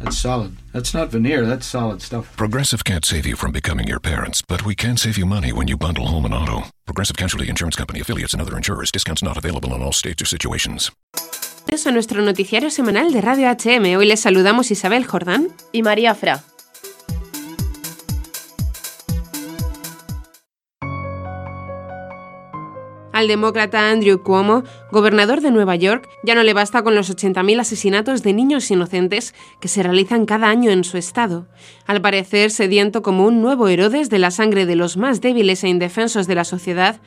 That's solid. That's not veneer, that's solid stuff. Progressive can't save you from becoming your parents, but we can save you money when you bundle home and auto. Progressive Casualty Insurance Company affiliates and other insurers. Discounts not available in all states or situations. Eso a nuestro noticiario semanal de Radio HM. Hoy les saludamos Isabel Jordán y María Fra. Al demócrata Andrew Cuomo, gobernador de Nueva York, ya no le basta con los 80.000 asesinatos de niños inocentes que se realizan cada año en su estado. Al parecer, sediento como un nuevo Herodes de la sangre de los más débiles e indefensos de la sociedad,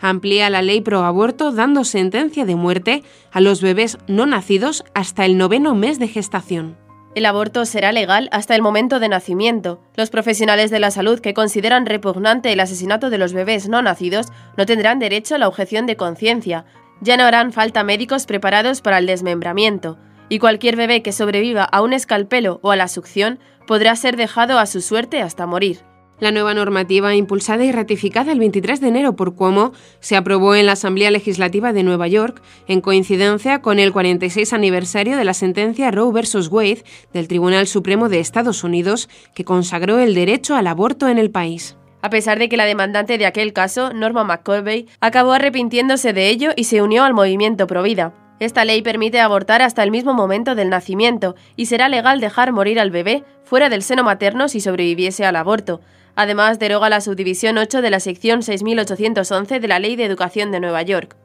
amplía la ley pro aborto dando sentencia de muerte a los bebés no nacidos hasta el noveno mes de gestación. El aborto será legal hasta el momento de nacimiento. Los profesionales de la salud que consideran repugnante el asesinato de los bebés no nacidos no tendrán derecho a la objeción de conciencia. Ya no harán falta médicos preparados para el desmembramiento. Y cualquier bebé que sobreviva a un escalpelo o a la succión podrá ser dejado a su suerte hasta morir. La nueva normativa, impulsada y ratificada el 23 de enero por Cuomo, se aprobó en la Asamblea Legislativa de Nueva York en coincidencia con el 46 aniversario de la sentencia Roe vs. Wade del Tribunal Supremo de Estados Unidos, que consagró el derecho al aborto en el país. A pesar de que la demandante de aquel caso, Norma McCorvey, acabó arrepintiéndose de ello y se unió al movimiento Provida. Esta ley permite abortar hasta el mismo momento del nacimiento y será legal dejar morir al bebé fuera del seno materno si sobreviviese al aborto. Además, deroga la subdivisión 8 de la sección 6811 de la Ley de Educación de Nueva York.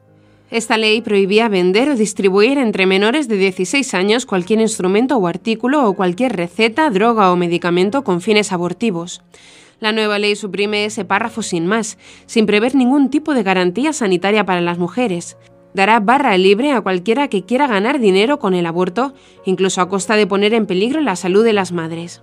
Esta ley prohibía vender o distribuir entre menores de 16 años cualquier instrumento o artículo o cualquier receta, droga o medicamento con fines abortivos. La nueva ley suprime ese párrafo sin más, sin prever ningún tipo de garantía sanitaria para las mujeres. Dará barra libre a cualquiera que quiera ganar dinero con el aborto, incluso a costa de poner en peligro la salud de las madres.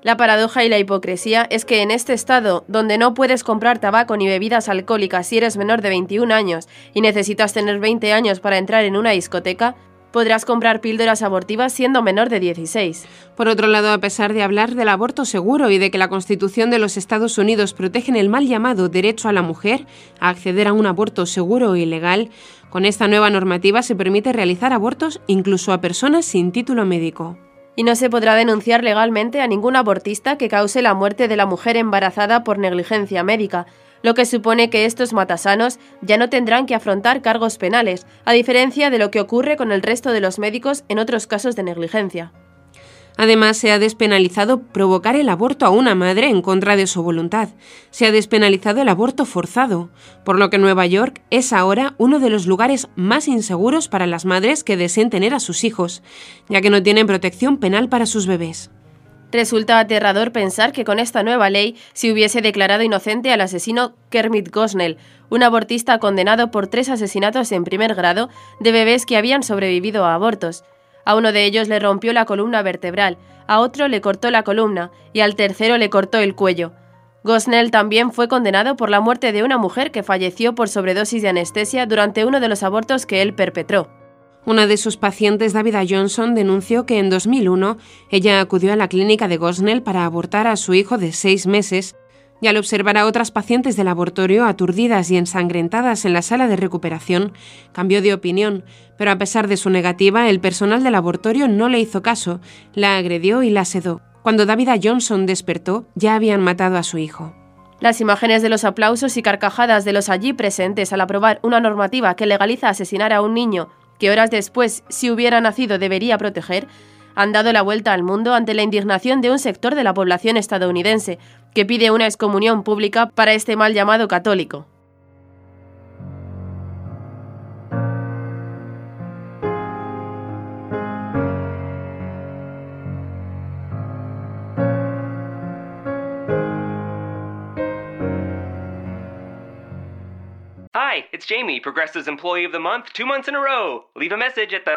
La paradoja y la hipocresía es que en este estado, donde no puedes comprar tabaco ni bebidas alcohólicas si eres menor de 21 años y necesitas tener 20 años para entrar en una discoteca, podrás comprar píldoras abortivas siendo menor de 16. Por otro lado, a pesar de hablar del aborto seguro y de que la Constitución de los Estados Unidos protege el mal llamado derecho a la mujer a acceder a un aborto seguro y legal, con esta nueva normativa se permite realizar abortos incluso a personas sin título médico y no se podrá denunciar legalmente a ningún abortista que cause la muerte de la mujer embarazada por negligencia médica, lo que supone que estos matasanos ya no tendrán que afrontar cargos penales, a diferencia de lo que ocurre con el resto de los médicos en otros casos de negligencia. Además, se ha despenalizado provocar el aborto a una madre en contra de su voluntad. Se ha despenalizado el aborto forzado, por lo que Nueva York es ahora uno de los lugares más inseguros para las madres que deseen tener a sus hijos, ya que no tienen protección penal para sus bebés. Resulta aterrador pensar que con esta nueva ley se hubiese declarado inocente al asesino Kermit Gosnell, un abortista condenado por tres asesinatos en primer grado de bebés que habían sobrevivido a abortos. A uno de ellos le rompió la columna vertebral, a otro le cortó la columna y al tercero le cortó el cuello. Gosnell también fue condenado por la muerte de una mujer que falleció por sobredosis de anestesia durante uno de los abortos que él perpetró. Una de sus pacientes, Davida Johnson, denunció que en 2001 ella acudió a la clínica de Gosnell para abortar a su hijo de seis meses y al observar a otras pacientes del laboratorio aturdidas y ensangrentadas en la sala de recuperación, cambió de opinión, pero a pesar de su negativa, el personal del laboratorio no le hizo caso, la agredió y la sedó. Cuando Davida Johnson despertó, ya habían matado a su hijo. Las imágenes de los aplausos y carcajadas de los allí presentes al aprobar una normativa que legaliza asesinar a un niño que horas después, si hubiera nacido, debería proteger, han dado la vuelta al mundo ante la indignación de un sector de la población estadounidense, que pide una excomunión pública para este mal llamado católico. Hi, it's Jamie, Progressive's Employee of the Month, two months in a row. Leave a message at the.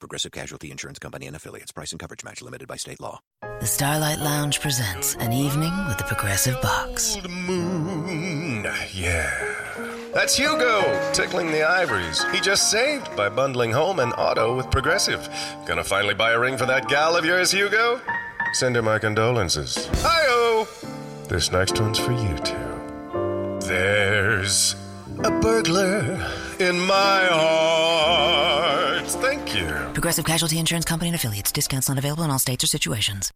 Progressive Casualty Insurance Company and affiliates. Price and coverage match limited by state law. The Starlight Lounge presents an evening with the Progressive Box. Old moon, yeah. That's Hugo tickling the ivories. He just saved by bundling home and auto with Progressive. Gonna finally buy a ring for that gal of yours, Hugo? Send her my condolences. Hi-oh! This next one's for you two. There's a burglar in my heart. Progressive Casualty Insurance Company and affiliates. Discounts not available in all states or situations.